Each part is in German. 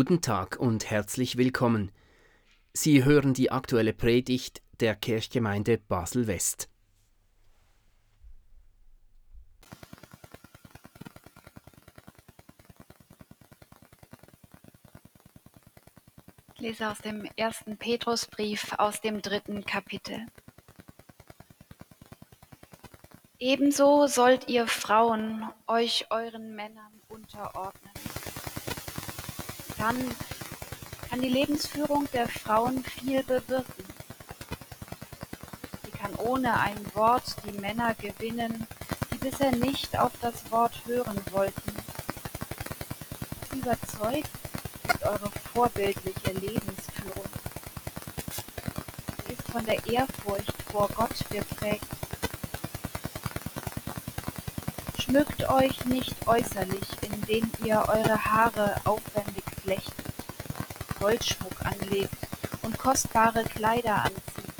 Guten Tag und herzlich willkommen. Sie hören die aktuelle Predigt der Kirchgemeinde Basel-West. Ich lese aus dem ersten Petrusbrief aus dem dritten Kapitel. Ebenso sollt ihr Frauen euch euren Männern unterordnen kann, kann die Lebensführung der Frauen viel bewirken. Sie kann ohne ein Wort die Männer gewinnen, die bisher nicht auf das Wort hören wollten. Überzeugt, ist eure vorbildliche Lebensführung. Sie ist von der Ehrfurcht vor Gott geprägt. Schmückt euch nicht äußerlich, indem ihr eure Haare aufwendig flechtet, Goldschmuck anlegt und kostbare Kleider anzieht,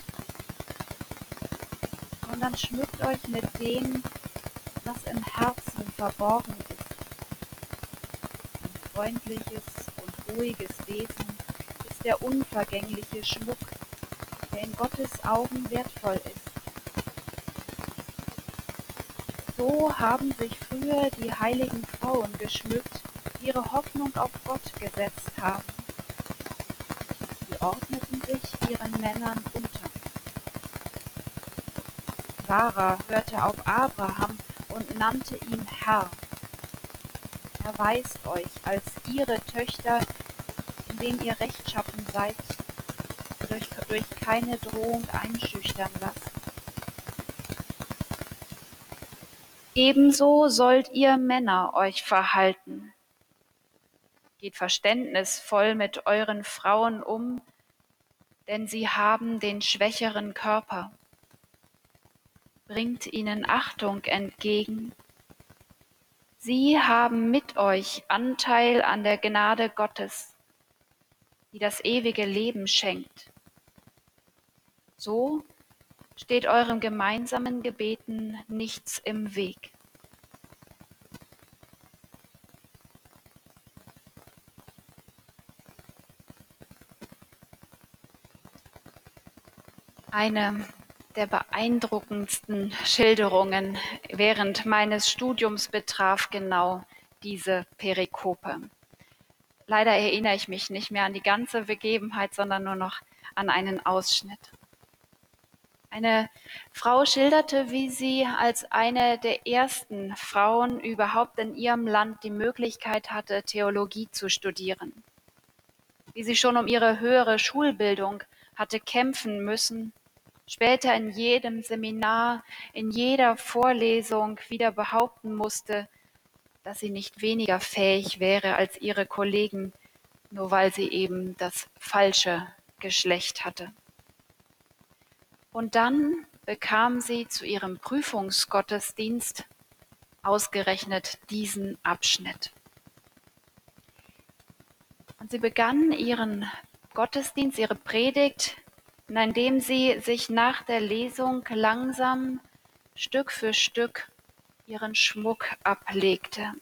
sondern schmückt euch mit dem, was im Herzen verborgen ist. Ein freundliches und ruhiges Wesen ist der unvergängliche Schmuck, der in Gottes Augen wertvoll ist. So haben sich früher die heiligen Frauen geschmückt, ihre Hoffnung auf Gott gesetzt haben. Sie ordneten sich ihren Männern unter. Sarah hörte auf Abraham und nannte ihn Herr. Erweist euch als ihre Töchter, indem ihr rechtschaffen seid, durch, durch keine Drohung einschüchtern lasst. Ebenso sollt ihr Männer euch verhalten, Geht verständnisvoll mit euren Frauen um, denn sie haben den schwächeren Körper. Bringt ihnen Achtung entgegen. Sie haben mit euch Anteil an der Gnade Gottes, die das ewige Leben schenkt. So steht eurem gemeinsamen Gebeten nichts im Weg. Eine der beeindruckendsten Schilderungen während meines Studiums betraf genau diese Perikope. Leider erinnere ich mich nicht mehr an die ganze Begebenheit, sondern nur noch an einen Ausschnitt. Eine Frau schilderte, wie sie als eine der ersten Frauen überhaupt in ihrem Land die Möglichkeit hatte, Theologie zu studieren. Wie sie schon um ihre höhere Schulbildung hatte kämpfen müssen, später in jedem Seminar, in jeder Vorlesung wieder behaupten musste, dass sie nicht weniger fähig wäre als ihre Kollegen, nur weil sie eben das falsche Geschlecht hatte. Und dann bekam sie zu ihrem Prüfungsgottesdienst ausgerechnet diesen Abschnitt. Und sie begann ihren Gottesdienst, ihre Predigt indem sie sich nach der Lesung langsam Stück für Stück ihren Schmuck ablegte.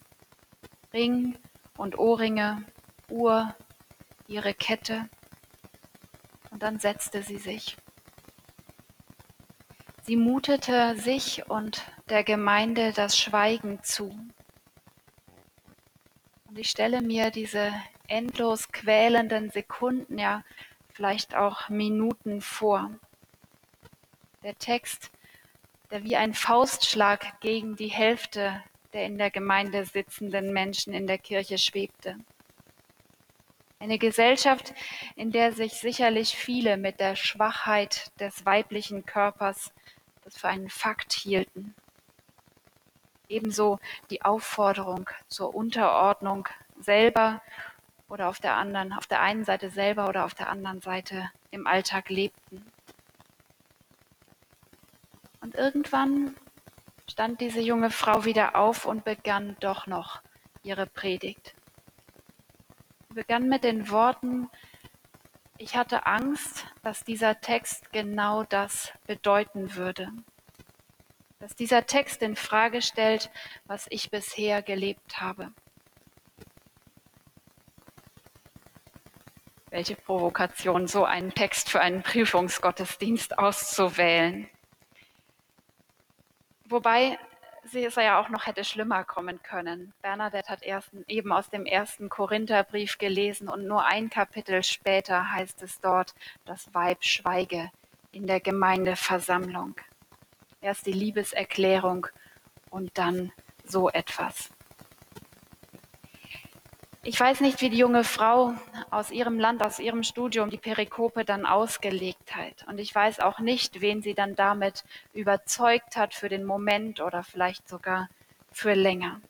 Ring und Ohrringe, Uhr, ihre Kette. Und dann setzte sie sich. Sie mutete sich und der Gemeinde das Schweigen zu. Und ich stelle mir diese endlos quälenden Sekunden ja vielleicht auch Minuten vor. Der Text, der wie ein Faustschlag gegen die Hälfte der in der Gemeinde sitzenden Menschen in der Kirche schwebte. Eine Gesellschaft, in der sich sicherlich viele mit der Schwachheit des weiblichen Körpers das für einen Fakt hielten. Ebenso die Aufforderung zur Unterordnung selber oder auf der anderen, auf der einen Seite selber oder auf der anderen Seite im Alltag lebten. Und irgendwann stand diese junge Frau wieder auf und begann doch noch ihre Predigt. Sie begann mit den Worten, ich hatte Angst, dass dieser Text genau das bedeuten würde. Dass dieser Text in Frage stellt, was ich bisher gelebt habe. Welche Provokation, so einen Text für einen Prüfungsgottesdienst auszuwählen. Wobei sie es ja auch noch hätte schlimmer kommen können. Bernadette hat erst, eben aus dem ersten Korintherbrief gelesen und nur ein Kapitel später heißt es dort, das Weib schweige in der Gemeindeversammlung. Erst die Liebeserklärung und dann so etwas. Ich weiß nicht, wie die junge Frau aus ihrem Land, aus ihrem Studium die Perikope dann ausgelegt hat. Und ich weiß auch nicht, wen sie dann damit überzeugt hat für den Moment oder vielleicht sogar für länger.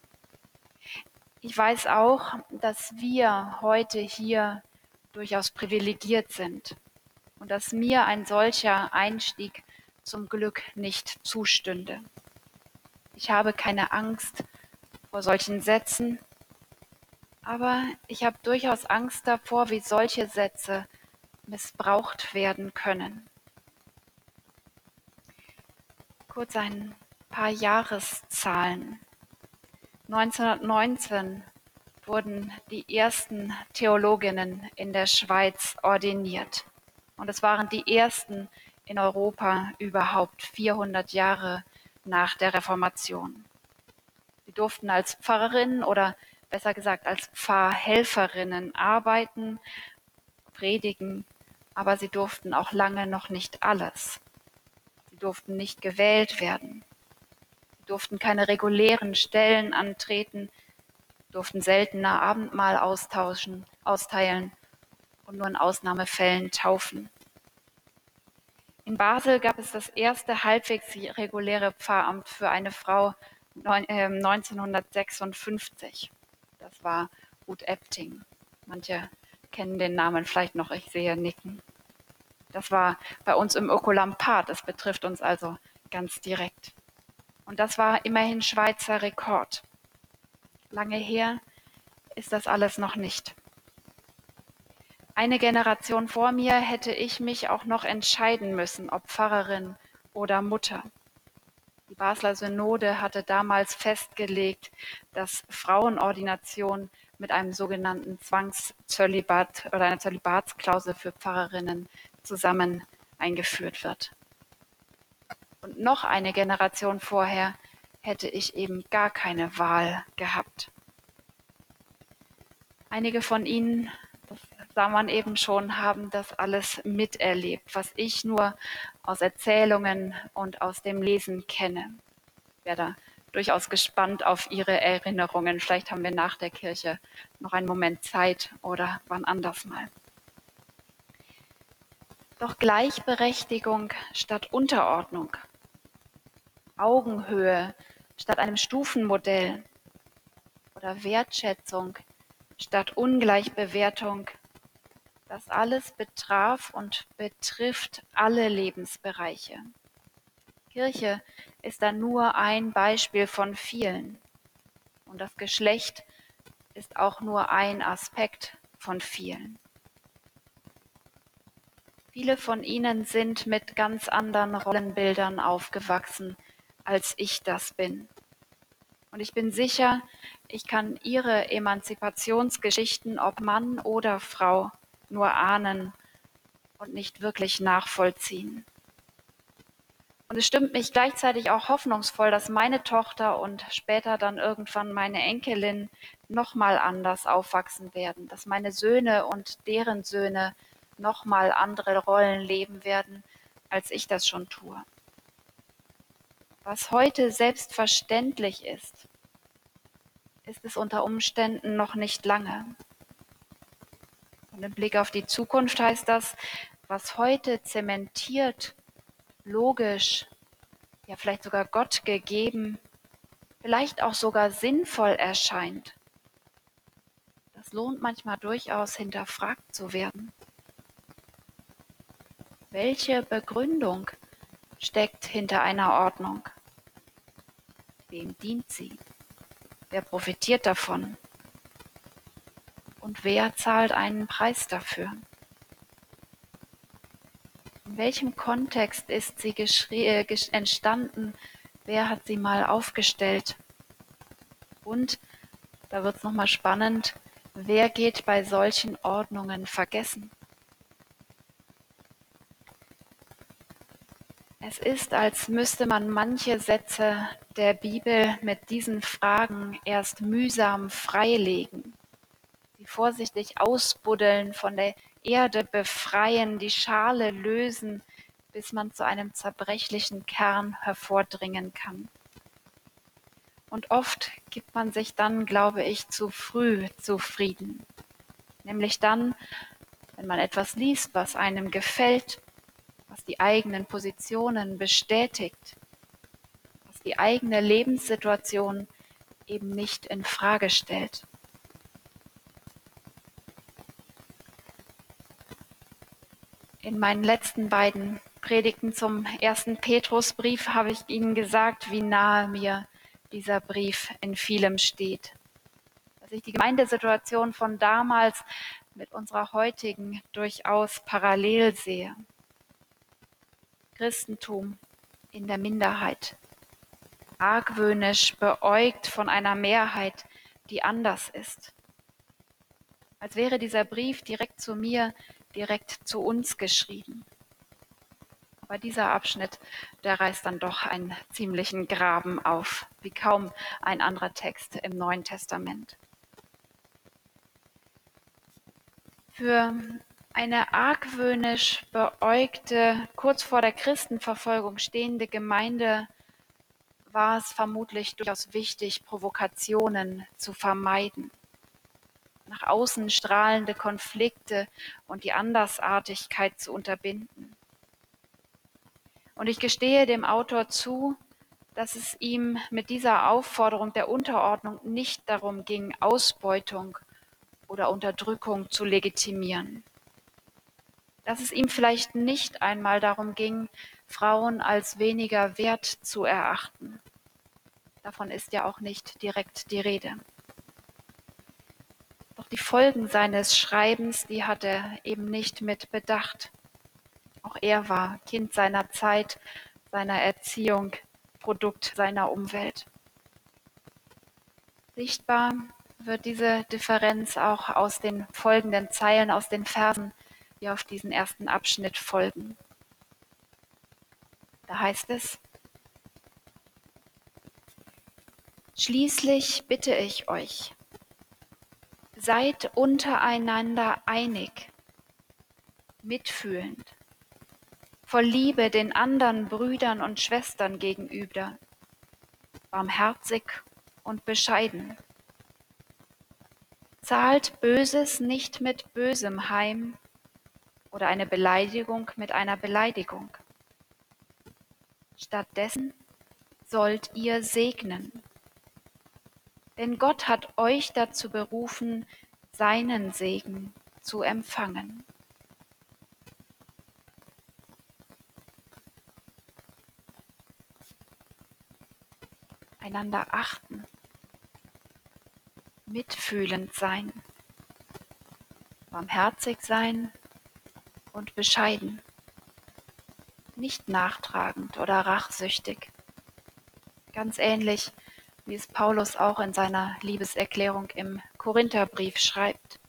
Ich weiß auch, dass wir heute hier durchaus privilegiert sind und dass mir ein solcher Einstieg zum Glück nicht zustünde. Ich habe keine Angst vor solchen Sätzen, aber ich habe durchaus Angst davor, wie solche Sätze missbraucht werden können. Kurz ein paar Jahreszahlen. 1919 wurden die ersten Theologinnen in der Schweiz ordiniert. Und es waren die ersten in Europa überhaupt 400 Jahre nach der Reformation. Sie durften als Pfarrerinnen oder besser gesagt als Pfarrhelferinnen arbeiten, predigen, aber sie durften auch lange noch nicht alles. Sie durften nicht gewählt werden. Sie durften keine regulären Stellen antreten, durften seltener Abendmahl austauschen, austeilen und nur in Ausnahmefällen taufen. In Basel gab es das erste halbwegs reguläre Pfarramt für eine Frau 1956. Das war Ruth Epting. Manche kennen den Namen vielleicht noch, ich sehe Nicken. Das war bei uns im Ökolampat, das betrifft uns also ganz direkt. Und das war immerhin Schweizer Rekord. Lange her ist das alles noch nicht. Eine Generation vor mir hätte ich mich auch noch entscheiden müssen, ob Pfarrerin oder Mutter. Die Basler Synode hatte damals festgelegt, dass Frauenordination mit einem sogenannten Zwangszölibat oder einer Zölibatsklausel für Pfarrerinnen zusammen eingeführt wird. Und noch eine Generation vorher hätte ich eben gar keine Wahl gehabt. Einige von Ihnen, sah man eben schon, haben das alles miterlebt, was ich nur aus Erzählungen und aus dem Lesen kenne. Ich werde durchaus gespannt auf Ihre Erinnerungen. Vielleicht haben wir nach der Kirche noch einen Moment Zeit oder wann anders mal. Doch Gleichberechtigung statt Unterordnung, Augenhöhe statt einem Stufenmodell oder Wertschätzung statt Ungleichbewertung das alles betraf und betrifft alle Lebensbereiche. Kirche ist dann nur ein Beispiel von vielen. Und das Geschlecht ist auch nur ein Aspekt von vielen. Viele von Ihnen sind mit ganz anderen Rollenbildern aufgewachsen, als ich das bin. Und ich bin sicher, ich kann Ihre Emanzipationsgeschichten, ob Mann oder Frau, nur ahnen und nicht wirklich nachvollziehen. Und es stimmt mich gleichzeitig auch hoffnungsvoll, dass meine Tochter und später dann irgendwann meine Enkelin nochmal anders aufwachsen werden, dass meine Söhne und deren Söhne nochmal andere Rollen leben werden, als ich das schon tue. Was heute selbstverständlich ist, ist es unter Umständen noch nicht lange. Im Blick auf die Zukunft heißt das, was heute zementiert, logisch, ja vielleicht sogar Gott gegeben, vielleicht auch sogar sinnvoll erscheint, das lohnt manchmal durchaus hinterfragt zu werden. Welche Begründung steckt hinter einer Ordnung? Wem dient sie? Wer profitiert davon? Und wer zahlt einen Preis dafür? In welchem Kontext ist sie äh, entstanden? Wer hat sie mal aufgestellt? Und, da wird es nochmal spannend, wer geht bei solchen Ordnungen vergessen? Es ist, als müsste man manche Sätze der Bibel mit diesen Fragen erst mühsam freilegen, vorsichtig ausbuddeln, von der Erde befreien, die Schale lösen, bis man zu einem zerbrechlichen Kern hervordringen kann. Und oft gibt man sich dann, glaube ich, zu früh zufrieden. Nämlich dann, wenn man etwas liest, was einem gefällt, was die eigenen Positionen bestätigt, was die eigene Lebenssituation eben nicht in Frage stellt. In meinen letzten beiden Predigten zum ersten Petrusbrief habe ich Ihnen gesagt, wie nahe mir dieser Brief in vielem steht. Dass ich die Gemeindesituation von damals mit unserer heutigen durchaus parallel sehe. Christentum in der Minderheit, argwöhnisch beäugt von einer Mehrheit, die anders ist. Als wäre dieser Brief direkt zu mir, direkt zu uns geschrieben. Aber dieser Abschnitt, der reißt dann doch einen ziemlichen Graben auf, wie kaum ein anderer Text im Neuen Testament. Für eine argwöhnisch beäugte, kurz vor der Christenverfolgung stehende Gemeinde war es vermutlich durchaus wichtig, Provokationen zu vermeiden. Nach außen strahlende Konflikte und die Andersartigkeit zu unterbinden. Und ich gestehe dem Autor zu, dass es ihm mit dieser Aufforderung der Unterordnung nicht darum ging, Ausbeutung oder Unterdrückung zu legitimieren. Dass es ihm vielleicht nicht einmal darum ging, Frauen als weniger wert zu erachten. Davon ist ja auch nicht direkt die Rede. Die Folgen seines Schreibens, die hat er eben nicht mit bedacht. Auch er war Kind seiner Zeit, seiner Erziehung, Produkt seiner Umwelt. Sichtbar wird diese Differenz auch aus den folgenden Zeilen, aus den Versen, die auf diesen ersten Abschnitt folgen. Da heißt es, Schließlich bitte ich euch, seid untereinander einig, mitfühlend, voll Liebe den anderen Brüdern und Schwestern gegenüber, barmherzig und bescheiden. Zahlt Böses nicht mit Bösem heim oder eine Beleidigung mit einer Beleidigung. Stattdessen sollt ihr segnen. Denn Gott hat euch dazu berufen, seinen Segen zu empfangen. einander achten, mitfühlend sein, barmherzig sein und bescheiden, nicht nachtragend oder rachsüchtig. Ganz ähnlich, wie es Paulus auch in seiner Liebeserklärung im Korintherbrief schreibt.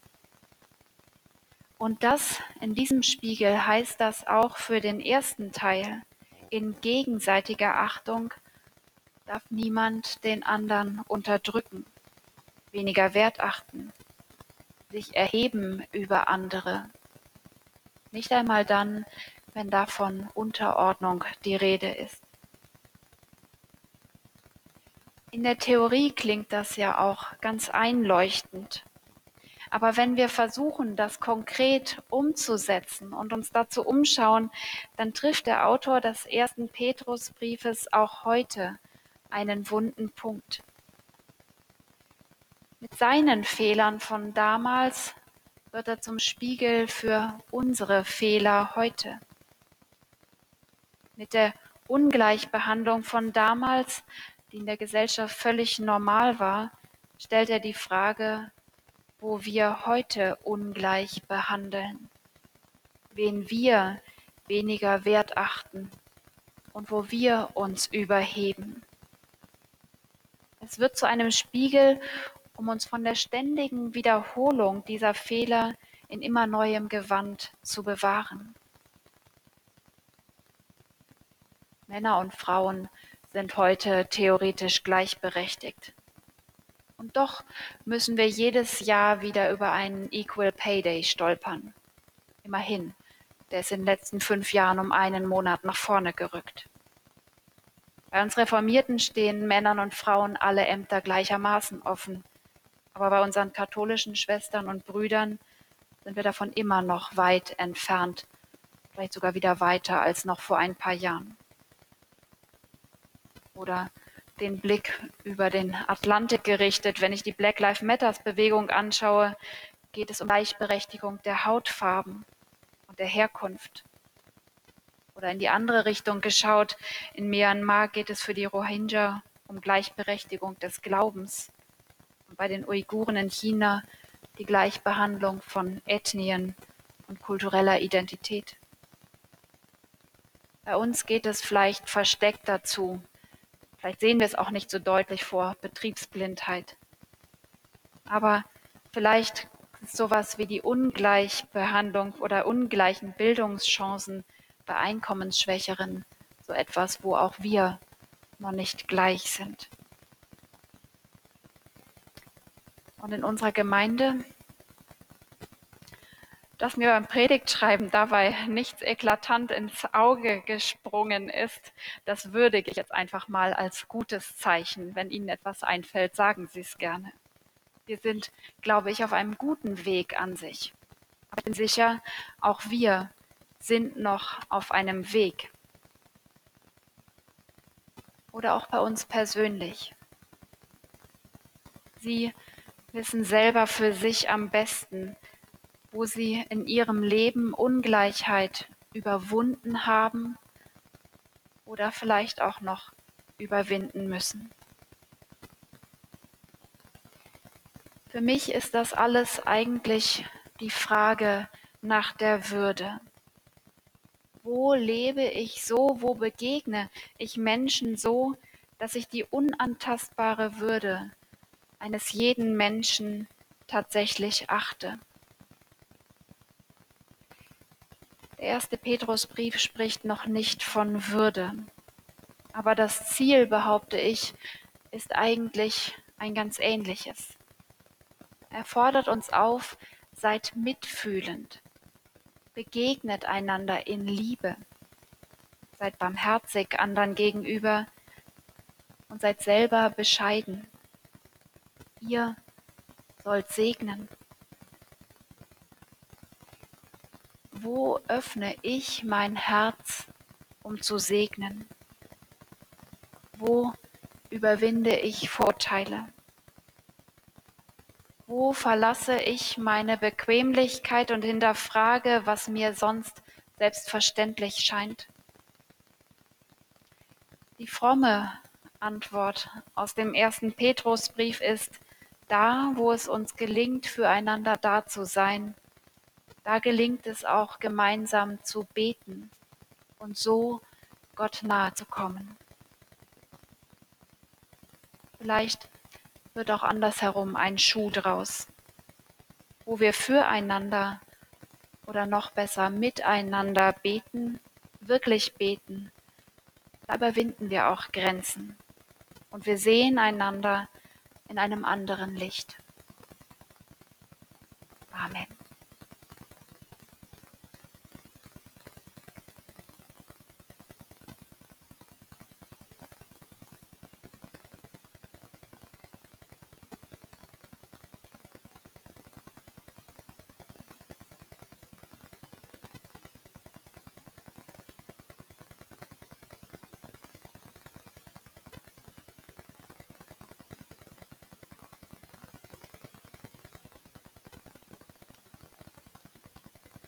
Und das in diesem Spiegel heißt das auch für den ersten Teil in gegenseitiger Achtung darf niemand den anderen unterdrücken, weniger Wert achten, sich erheben über andere. Nicht einmal dann, wenn davon Unterordnung die Rede ist. In der Theorie klingt das ja auch ganz einleuchtend. Aber wenn wir versuchen, das konkret umzusetzen und uns dazu umschauen, dann trifft der Autor des ersten Petrusbriefes auch heute einen wunden Punkt. Mit seinen Fehlern von damals wird er zum Spiegel für unsere Fehler heute. Mit der Ungleichbehandlung von damals, die in der Gesellschaft völlig normal war, stellt er die Frage, wo wir heute ungleich behandeln, wen wir weniger wert achten und wo wir uns überheben. Es wird zu einem Spiegel um uns von der ständigen Wiederholung dieser Fehler in immer neuem Gewand zu bewahren. Männer und Frauen sind heute theoretisch gleichberechtigt. Und doch müssen wir jedes Jahr wieder über einen Equal Pay Day stolpern. Immerhin, der ist in den letzten fünf Jahren um einen Monat nach vorne gerückt. Bei uns Reformierten stehen Männern und Frauen alle Ämter gleichermaßen offen. Aber bei unseren katholischen Schwestern und Brüdern sind wir davon immer noch weit entfernt, vielleicht sogar wieder weiter als noch vor ein paar Jahren. Oder den Blick über den Atlantik gerichtet. Wenn ich die Black Lives Matters Bewegung anschaue, geht es um Gleichberechtigung der Hautfarben und der Herkunft. Oder in die andere Richtung geschaut, in Myanmar geht es für die Rohingya um Gleichberechtigung des Glaubens. Und bei den Uiguren in China die Gleichbehandlung von Ethnien und kultureller Identität. Bei uns geht es vielleicht versteckt dazu, Vielleicht sehen wir es auch nicht so deutlich vor Betriebsblindheit. Aber vielleicht ist sowas wie die Ungleichbehandlung oder ungleichen Bildungschancen bei Einkommensschwächeren so etwas, wo auch wir noch nicht gleich sind. Und in unserer Gemeinde dass mir beim Predigtschreiben dabei nichts eklatant ins Auge gesprungen ist, das würdige ich jetzt einfach mal als gutes Zeichen. Wenn Ihnen etwas einfällt, sagen Sie es gerne. Wir sind, glaube ich, auf einem guten Weg an sich. Aber ich bin sicher, auch wir sind noch auf einem Weg. Oder auch bei uns persönlich. Sie wissen selber für sich am besten, wo sie in ihrem Leben Ungleichheit überwunden haben oder vielleicht auch noch überwinden müssen. Für mich ist das alles eigentlich die Frage nach der Würde. Wo lebe ich so, wo begegne ich Menschen so, dass ich die unantastbare Würde eines jeden Menschen tatsächlich achte? Der erste Petrusbrief spricht noch nicht von Würde. Aber das Ziel, behaupte ich, ist eigentlich ein ganz ähnliches. Er fordert uns auf, seid mitfühlend, begegnet einander in Liebe, seid barmherzig anderen gegenüber und seid selber bescheiden. Ihr sollt segnen. Wo öffne ich mein Herz, um zu segnen? Wo überwinde ich Vorteile? Wo verlasse ich meine Bequemlichkeit und hinterfrage, was mir sonst selbstverständlich scheint? Die fromme Antwort aus dem ersten Petrusbrief ist, da, wo es uns gelingt, füreinander da zu sein, da gelingt es auch gemeinsam zu beten und so Gott nahe zu kommen. Vielleicht wird auch andersherum ein Schuh draus, wo wir füreinander oder noch besser miteinander beten, wirklich beten. Da überwinden wir auch Grenzen und wir sehen einander in einem anderen Licht. Amen.